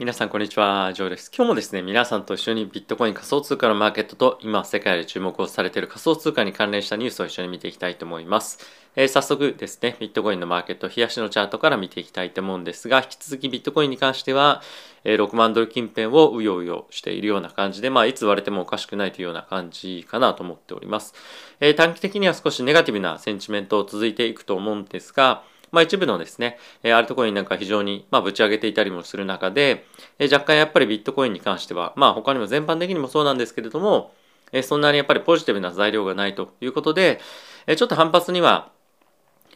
皆さんこんにちは、ジョーです。今日もですね、皆さんと一緒にビットコイン仮想通貨のマーケットと今世界で注目をされている仮想通貨に関連したニュースを一緒に見ていきたいと思います。えー、早速ですね、ビットコインのマーケット、冷やしのチャートから見ていきたいと思うんですが、引き続きビットコインに関しては、えー、6万ドル近辺をうようよしているような感じで、まあ、いつ割れてもおかしくないというような感じかなと思っております。えー、短期的には少しネガティブなセンチメントを続いていくと思うんですが、まあ、一部のですね、えアルトコインなんか非常に、まあ、ぶち上げていたりもする中で、え若干やっぱりビットコインに関しては、まあ、他にも全般的にもそうなんですけれども、えそんなにやっぱりポジティブな材料がないということで、えちょっと反発には、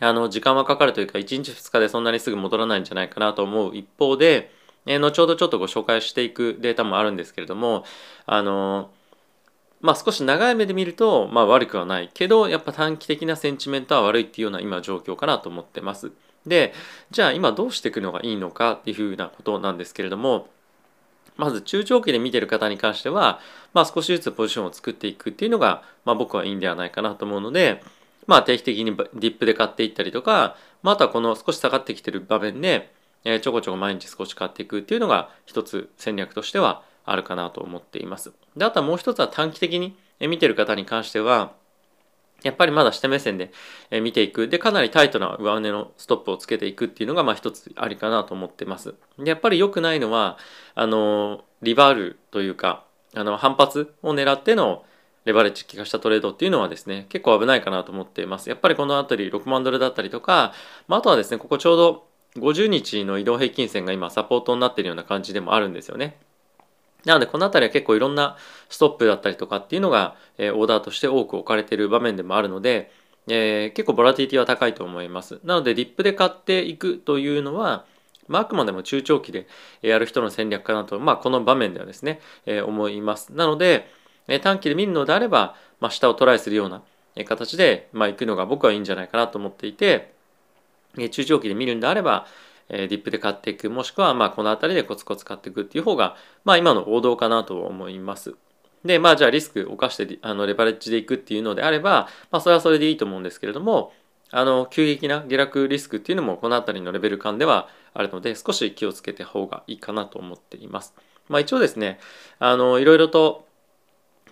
あの、時間はかかるというか、1日2日でそんなにすぐ戻らないんじゃないかなと思う一方で、え後ほどちょっとご紹介していくデータもあるんですけれども、あのまあ少し長い目で見ると、まあ悪くはないけど、やっぱ短期的なセンチメントは悪いっていうような今状況かなと思ってます。で、じゃあ今どうしていくのがいいのかっていうふうなことなんですけれども、まず中長期で見てる方に関しては、まあ少しずつポジションを作っていくっていうのが、まあ僕はいいんではないかなと思うので、まあ定期的にディップで買っていったりとか、まあ、とはこの少し下がってきてる場面で、え、ちょこちょこ毎日少し買っていくっていうのが一つ戦略としてはあるかなと思っています。で、あとはもう一つは短期的に見てる方に関しては、やっぱりまだ下目線で見ていく。で、かなりタイトな上値のストップをつけていくっていうのが、まあ一つありかなと思ってます。で、やっぱり良くないのは、あの、リバールというか、あの、反発を狙ってのレバレッジ効かしたトレードっていうのはですね、結構危ないかなと思っています。やっぱりこのあたり6万ドルだったりとか、まあ、あとはですね、ここちょうど50日の移動平均線が今サポートになっているような感じでもあるんですよね。なのでこの辺りは結構いろんなストップだったりとかっていうのが、えー、オーダーとして多く置かれている場面でもあるので、えー、結構ボラティリティは高いと思います。なのでディップで買っていくというのは、まあ、あくまでも中長期でやる人の戦略かなと、まあ、この場面ではですね、えー、思います。なので、え短期で見るのであれば、まあ、下をトライするような形で、まあ、行くのが僕はいいんじゃないかなと思っていて、中長期で見るんであれば、えディップで買っていくもしくはまあこの辺りでコツコツ買っていくっていう方がまあ今の王道かなと思います。でまあじゃあリスクを冒してあのレバレッジでいくっていうのであれば、まあ、それはそれでいいと思うんですけれどもあの急激な下落リスクっていうのもこの辺りのレベル感ではあるので少し気をつけた方がいいかなと思っています。まあ一応ですねあのいろいろと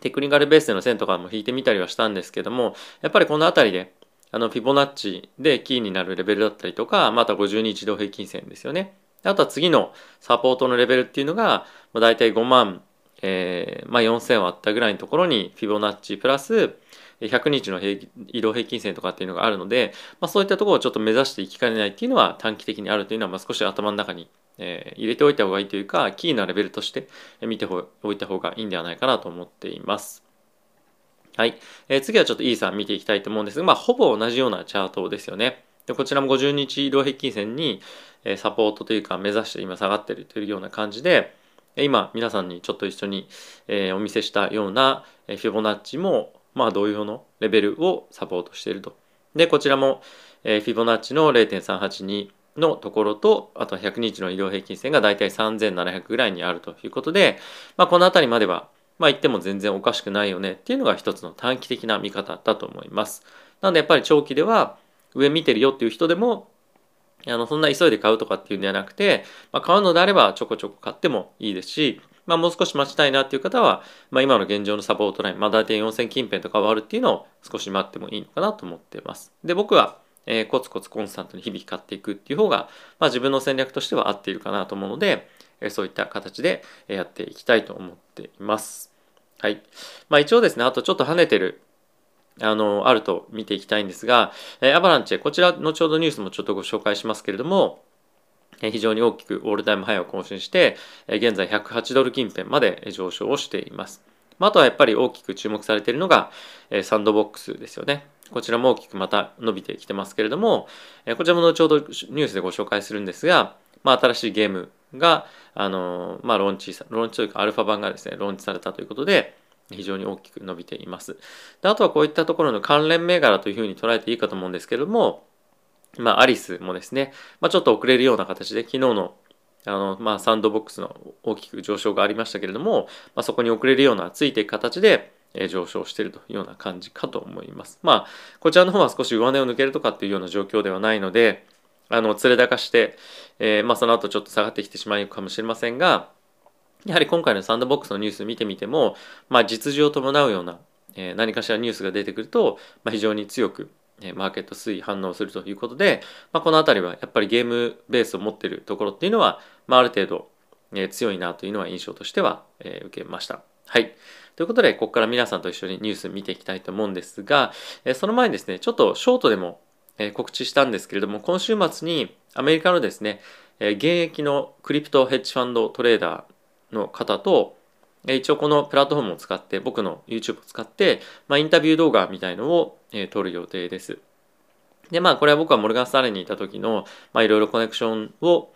テクニカルベースでの線とかも引いてみたりはしたんですけどもやっぱりこの辺りであの、フィボナッチでキーになるレベルだったりとか、また50日移動平均線ですよね。あとは次のサポートのレベルっていうのが、まあ、大体5万、えー、まあ、4000割ったぐらいのところにフィボナッチプラス100日の移動平均線とかっていうのがあるので、まあ、そういったところをちょっと目指していきかねないっていうのは短期的にあるというのは、まあ、少し頭の中に、えー、入れておいた方がいいというか、キーなレベルとして見ておいた方がいいんではないかなと思っています。はい。えー、次はちょっと E さん見ていきたいと思うんですが、まあ、ほぼ同じようなチャートですよね。でこちらも50日移動平均線に、え、サポートというか目指して今下がってるというような感じで、今皆さんにちょっと一緒に、え、お見せしたような、フィボナッチも、まあ、同様のレベルをサポートしていると。で、こちらも、えフィボナッチの0.382のところと、あと100日の移動平均線がだいたい3700ぐらいにあるということで、まあ、この辺りまではまあ言っても全然おかしくないよねっていうのが一つの短期的な見方だと思います。なのでやっぱり長期では上見てるよっていう人でもあのそんな急いで買うとかっていうんではなくて、まあ、買うのであればちょこちょこ買ってもいいですし、まあ、もう少し待ちたいなっていう方は、まあ、今の現状のサポートライン、まあ、大体4000近辺とかはあるっていうのを少し待ってもいいのかなと思っています。で僕はえー、コツコツコンスタントに日々買っていくっていう方が、まあ、自分の戦略としては合っているかなと思うので、え、そういった形でやっていきたいと思っています。はい。まあ一応ですね、あとちょっと跳ねてる、あの、あると見ていきたいんですが、えアバランチェ、こちら後ほどニュースもちょっとご紹介しますけれども、え非常に大きくオールタイムハイを更新して、え現在108ドル近辺まで上昇をしています。まあとはやっぱり大きく注目されているのがえサンドボックスですよね。こちらも大きくまた伸びてきてますけれども、えこちらも後ほどニュースでご紹介するんですが、まあ、新しいゲームが、あのまあ、ローンチ、ローンチというかアルファ版がですね、ローンチされたということで、非常に大きく伸びています。であとはこういったところの関連銘柄というふうに捉えていいかと思うんですけれども、まあ、アリスもですね、まあ、ちょっと遅れるような形で、昨日のあの、まあ、サンドボックスの大きく上昇がありましたけれども、まあ、そこに遅れるような、ついていく形で、え上昇しているというような感じかと思います。まあ、こちらの方は少し上値を抜けるとかっていうような状況ではないので、あの連れ高して、えー、まあ、その後ちょっと下がってきてしまうかもしれませんがやはり今回のサンドボックスのニュース見てみても、まあ、実需を伴うような、えー、何かしらニュースが出てくると、まあ、非常に強くえマーケット推移反応するということで、まあ、この辺りはやっぱりゲームベースを持っているところっていうのは、まあ、ある程度、え、強いなというのは印象としては、え、受けました。はい。ということで、ここから皆さんと一緒にニュース見ていきたいと思うんですが、え、その前にですね、ちょっとショートでも、え、告知したんですけれども、今週末にアメリカのですね、え、現役のクリプトヘッジファンドトレーダーの方と、一応このプラットフォームを使って僕の YouTube を使って、まあ、インタビュー動画みたいのを、え、撮る予定です。でまあこれは僕はモルガン・スタレンにいた時のまあいろいろコネクションを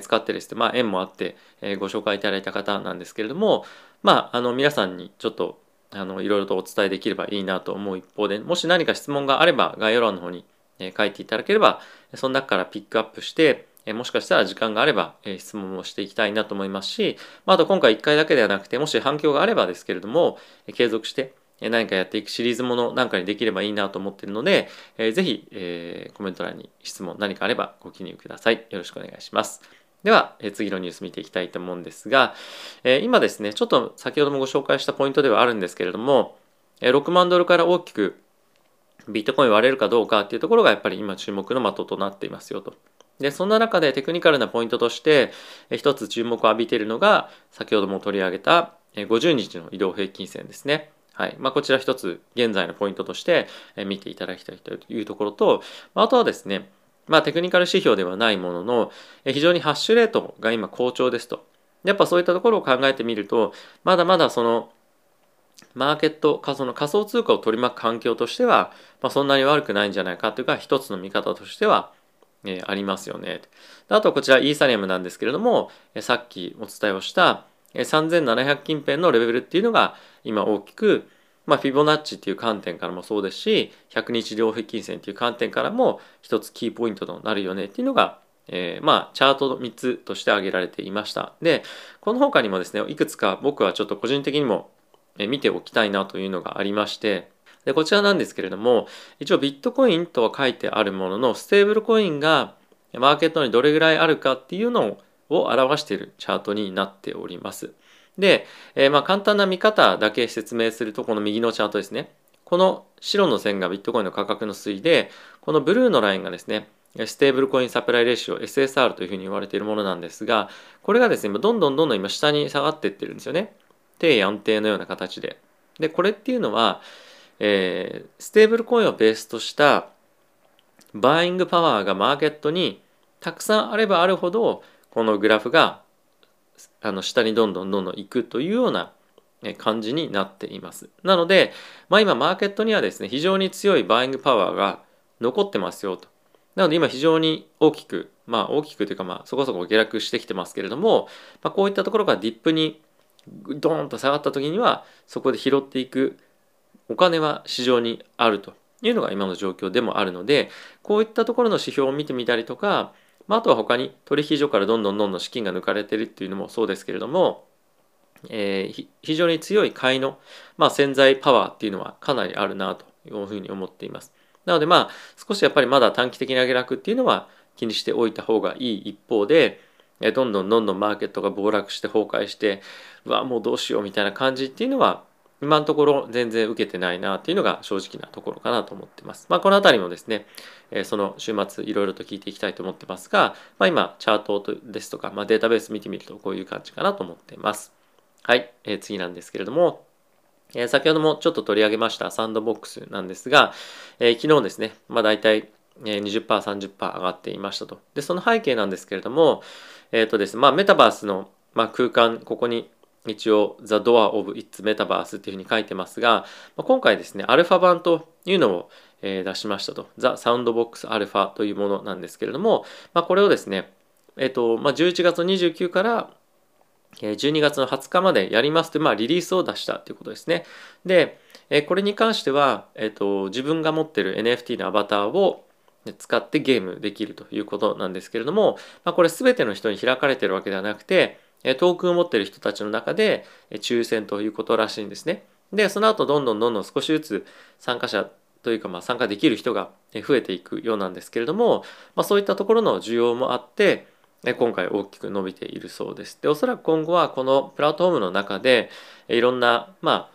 使ってですね、まあ、縁もあって、えご紹介いただいた方なんですけれども、まあ、あの皆さんにちょっとあのいろいろとお伝えできればいいなと思う一方でもし何か質問があれば概要欄の方に書いていただければその中からピックアップしてもしかしたら時間があれば質問をしていきたいなと思いますしあと今回1回だけではなくてもし反響があればですけれども継続して何かやっていくシリーズものなんかにできればいいなと思っているので、ぜひ、え、コメント欄に質問何かあればご記入ください。よろしくお願いします。では、次のニュース見ていきたいと思うんですが、え、今ですね、ちょっと先ほどもご紹介したポイントではあるんですけれども、え、6万ドルから大きくビットコイン割れるかどうかっていうところがやっぱり今注目の的となっていますよと。で、そんな中でテクニカルなポイントとして、一つ注目を浴びているのが、先ほども取り上げた50日の移動平均線ですね。はいまあ、こちら一つ現在のポイントとして見ていただきたいというところと、あとはですね、まあ、テクニカル指標ではないものの、非常にハッシュレートが今好調ですと。やっぱそういったところを考えてみると、まだまだそのマーケット、その仮想通貨を取り巻く環境としては、まあ、そんなに悪くないんじゃないかというか、一つの見方としては、えー、ありますよね。あとこちらイーサリアムなんですけれども、さっきお伝えをした3700近辺のレベルっていうのが今大きく、まあ、フィボナッチっていう観点からもそうですし100日両平均線っていう観点からも一つキーポイントとなるよねっていうのが、えー、まあチャートの3つとして挙げられていましたでこの他にもですねいくつか僕はちょっと個人的にも見ておきたいなというのがありましてでこちらなんですけれども一応ビットコインとは書いてあるもののステーブルコインがマーケットにどれぐらいあるかっていうのを表しているチャートになっております。で、えー、まあ簡単な見方だけ説明するとこの右のチャートですねこの白の線がビットコインの価格の推移でこのブルーのラインがですねステーブルコインサプライレシオ SSR というふうに言われているものなんですがこれがですねどんどんどんどん今下に下がっていってるんですよね低安定のような形ででこれっていうのは、えー、ステーブルコインをベースとしたバーイングパワーがマーケットにたくさんあればあるほどこのグラフがあの下にどんどんどんどん行くというような感じになっています。なので、まあ、今マーケットにはですね非常に強いバーイングパワーが残ってますよと。なので今非常に大きくまあ大きくというかまあそこそこ下落してきてますけれども、まあ、こういったところがディップにドーンと下がった時にはそこで拾っていくお金は市場にあるというのが今の状況でもあるのでこういったところの指標を見てみたりとかまあ、あとは他に取引所からどんどんどんどん資金が抜かれてるっていうのもそうですけれども、えー、非常に強い買いの、まあ、潜在パワーっていうのはかなりあるなというふうに思っています。なのでまあ少しやっぱりまだ短期的な下落っていうのは気にしておいた方がいい一方で、どんどんどんどんマーケットが暴落して崩壊してうわもうどうしようみたいな感じっていうのは今のところ全然受けてないなっていうのが正直なところかなと思ってます。まあ、この辺りもですね、その週末いろいろと聞いていきたいと思ってますが、まあ、今チャートですとか、まあ、データベース見てみるとこういう感じかなと思ってます。はい、えー、次なんですけれども、えー、先ほどもちょっと取り上げましたサンドボックスなんですが、えー、昨日ですね、まあ、大体20%、30%上がっていましたと。で、その背景なんですけれども、えっ、とですね、まあ、メタバースの、まあ、空間、ここに一応 The Door of Its Metaverse っていうふうに書いてますが、まあ、今回ですね、アルファ版というのを、えー、出しましたと。The Soundbox Alpha というものなんですけれども、まあ、これをですね、えっ、ー、と、まあ、11月29から12月の20日までやりますという、まあ、リリースを出したということですね。で、えこれに関しては、えっ、と、自分が持ってる NFT のアバターを使ってゲームできるということなんですけれども、まあ、これ全ての人に開かれてるわけではなくて、トークンを持ってる人たちの中で抽選ということらしいんですね。で、その後どんどんどんどん少しずつ参加者というかまあ参加できる人が増えていくようなんですけれども、まあ、そういったところの需要もあって今回大きく伸びているそうです。でおそらく今後はこのプラットフォームの中でいろんなまあ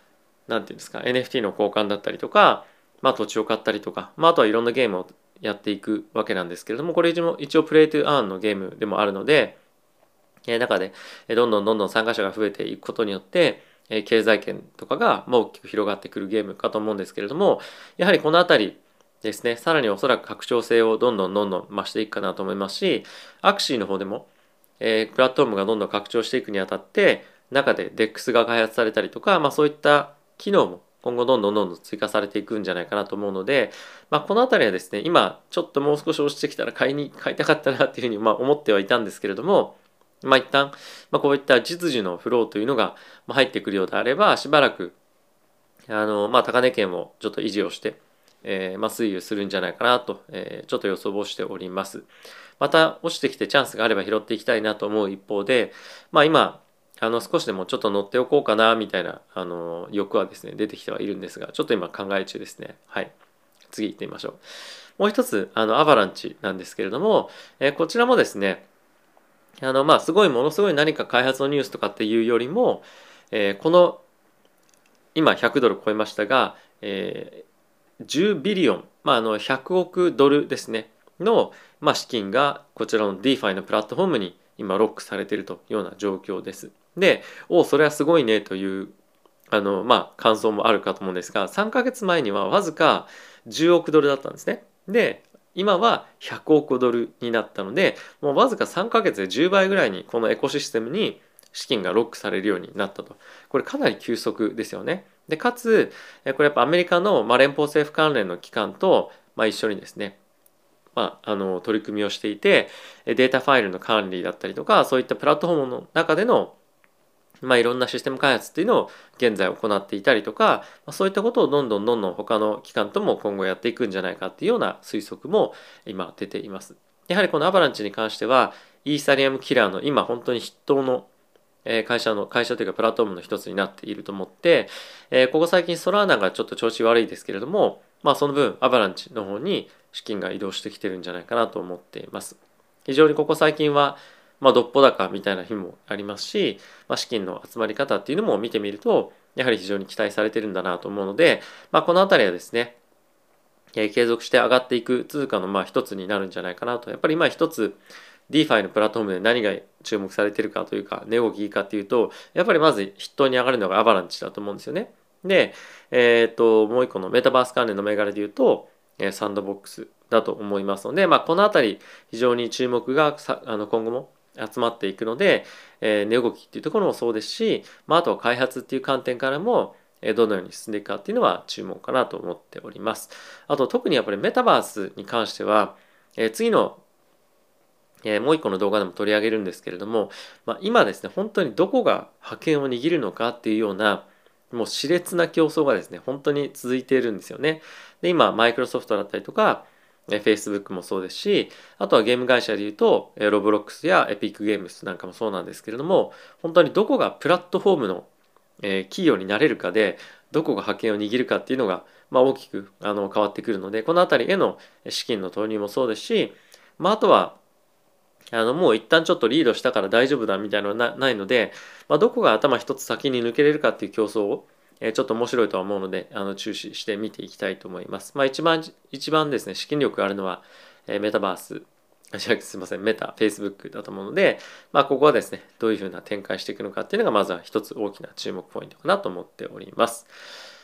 何て言うんですか NFT の交換だったりとか、まあ、土地を買ったりとか、まあ、あとはいろんなゲームをやっていくわけなんですけれどもこれ一応プレイトゥーアーンのゲームでもあるので中でどんどんどんどん参加者が増えていくことによって経済圏とかが大きく広がってくるゲームかと思うんですけれどもやはりこの辺りですねさらにおそらく拡張性をどんどんどんどん増していくかなと思いますしアクシーの方でも、え、プラットフォームがどんどん拡張していくにあたって中で DEX が開発されたりとか、まあ、そういった機能も今後どんどんどんどん追加されていくんじゃないかなと思うので、まあ、この辺りはですね今ちょっともう少し落ちてきたら買いに 買いたかったなっていうふうにまあ思ってはいたんですけれどもまあ一旦、まあ、こういった実需のフローというのが入ってくるようであればしばらくあの、まあ、高値圏をちょっと維持をしてえー、まあ、推移するんじゃないかなと、えー、ちょっと予想をしております。また落ちてきてチャンスがあれば拾っていきたいなと思う一方で、まあ、今あの少しでもちょっと乗っておこうかなみたいなあの欲はですね出てきてはいるんですがちょっと今考え中ですね。はい。次行ってみましょう。もう一つあのアバランチなんですけれども、えー、こちらもですねあのまあすごいものすごい何か開発のニュースとかっていうよりも、えー、この今100ドル超えましたが、え10ビリオン、まあ、あの100億ドルですねの、まあ、資金がこちらの DeFi のプラットフォームに今ロックされているというような状況です。で、おそれはすごいねというあの、まあ、感想もあるかと思うんですが3ヶ月前にはわずか10億ドルだったんですね。で今は100億ドルになったのでもうわずか3ヶ月で10倍ぐらいにこのエコシステムに資金がロックされるようになったとこれかなり急速ですよね。でかつこれやっぱアメリカの、まあ、連邦政府関連の機関と、まあ、一緒にですねまあ、あの取り組みをしていてデータファイルの管理だったりとかそういったプラットフォームの中での、まあ、いろんなシステム開発っていうのを現在行っていたりとか、ま、そういったことをどんどんどんどん他の機関とも今後やっていくんじゃないかっていうような推測も今出ています。やはりこのアバランチに関してはイーサリアムキラーの今本当に筆頭の会社の会社というかプラットフォームの一つになっていると思って、えここ最近ソラーナがちょっと調子悪いですけれども、まあ、その分アバランチの方に資金が移動してきてるんじゃないかなと思っています。非常にここ最近は、まあ、どっぽ高みたいな日もありますし、まあ、資金の集まり方っていうのも見てみるとやはり非常に期待されてるんだなと思うので、まあ、この辺りはですね継続して上がっていく通貨のまあ一つになるんじゃないかなとやっぱり今一つ DeFi のプラットフォームで何が注目されてるかというか、値動きかっていうと、やっぱりまず筆頭に上がるのがアバランチだと思うんですよね。で、えっ、と、もう一個のメタバース関連の銘柄で言うと、サンドボックスだと思いますので、まあ、このあたり非常に注目があの今後も集まっていくので、えー、値動きっていうところもそうですし、まあ、あとは開発っていう観点からも、えどのように進んでいくかっていうのは注目かなと思っております。あと特にやっぱりメタバースに関しては、えー、次のえー、もう一個の動画でも取り上げるんですけれども、まあ、今ですね本当にどこが覇権を握るのかっていうようなもう熾烈な競争がですね本当に続いているんですよね。で今マイクロソフトだったりとか Facebook もそうですしあとはゲーム会社でいうとロブロックスやエピックゲームスなんかもそうなんですけれども本当にどこがプラットフォームの、企業になれるかでどこが覇権を握るかっていうのが、まあ、大きくあの変わってくるのでこの辺りへの資金の投入もそうですし、まあ、あとはあのもう一旦ちょっとリードしたから大丈夫だみたいなのはないので、まあ、どこが頭一つ先に抜けれるかっていう競争を、え、ちょっと面白いとは思うのであの注視して見ていきたいと思います。まあ、一番一番ですね資金力があるのは、え、メタバース すいませんメタ、フェイスブックだと思うので、まあ、ここはですねどういうふうな展開していくのかっていうのがまずは一つ大きな注目ポイントかなと思っております。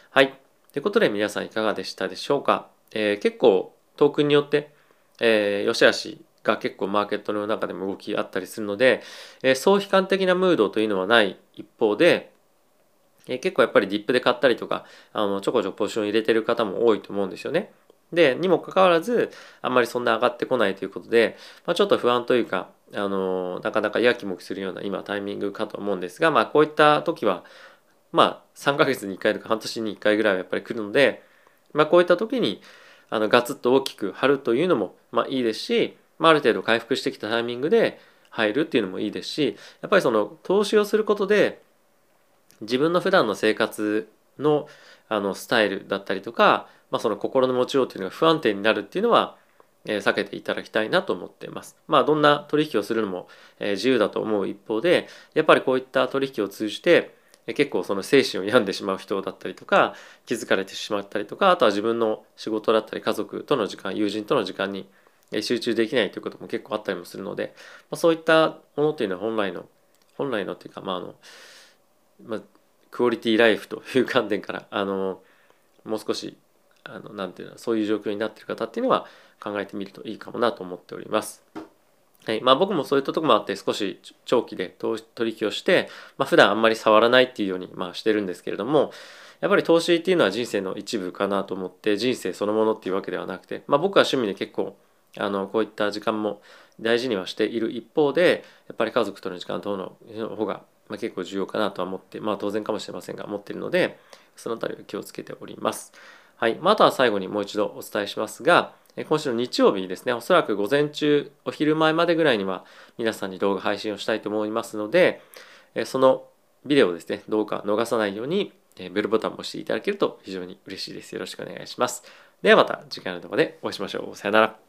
はい。ということで皆さんいかがでしたでしょうか？えー、結構トークンによって、えー、よしあしが結構マーケットの中でも動きあったりするので、えー、総悲観的なムードというのはない一方で、え、結構やっぱりディップで買ったりとかあのちょこちょこポジション入れてる方も多いと思うんですよね。でにもかかわらずあんまりそんな上がってこないということで、まあ、ちょっと不安というか、あのなかなかやきもきするような今タイミングかと思うんですが、まあ、こういった時はまあ3ヶ月に1回とか半年に1回ぐらいはやっぱり来るので、まあ、こういった時にあのガツッと大きく張るというのもまあいいですしまあ、ある程度回復してきたタイミングで入るっていうのもいいですしやっぱりその投資をすることで自分の普段の生活のあのスタイルだったりとか、まあ、その心の持ちようというのが不安定になるっていうのは、えー、避けていただきたいなと思っています。まあどんな取引をするのも、えー、自由だと思う一方でやっぱりこういった取引を通じて結構その精神を病んでしまう人だったりとか気づかれてしまったりとかあとは自分の仕事だったり家族との時間友人との時間に集中できないということも結構あったりもするので、まあ、そういったものというのは本来の本来のっていうかまああの、まあ、クオリティライフという観点からあのもう少しあのなていうのそういう状況になってる方っていうのは考えてみるといいかもなと思っております。はいまあ、僕もそういったとこもあって少し長期で取引をして、まあ、普段あんまり触らないっていうようにまあしてるんですけれどもやっぱり投資っていうのは人生の一部かなと思って人生そのものっていうわけではなくて、まあ、僕は趣味で結構あのこういった時間も大事にはしている一方でやっぱり家族との時間等の方が、まあ、結構重要かなとは思ってまあ当然かもしれませんが思っているのでその辺りを気をつけております。はい、まあ、あとは最後にもう一度お伝えしますが今週の日曜日にですねおそらく午前中お昼前までぐらいには皆さんに動画配信をしたいと思いますのでそのビデオをですねどうか逃さないようにベルボタンを押していただけると非常に嬉しいです。よろしくお願いします。ではまた次回の動画でお会いしましょう。さよなら。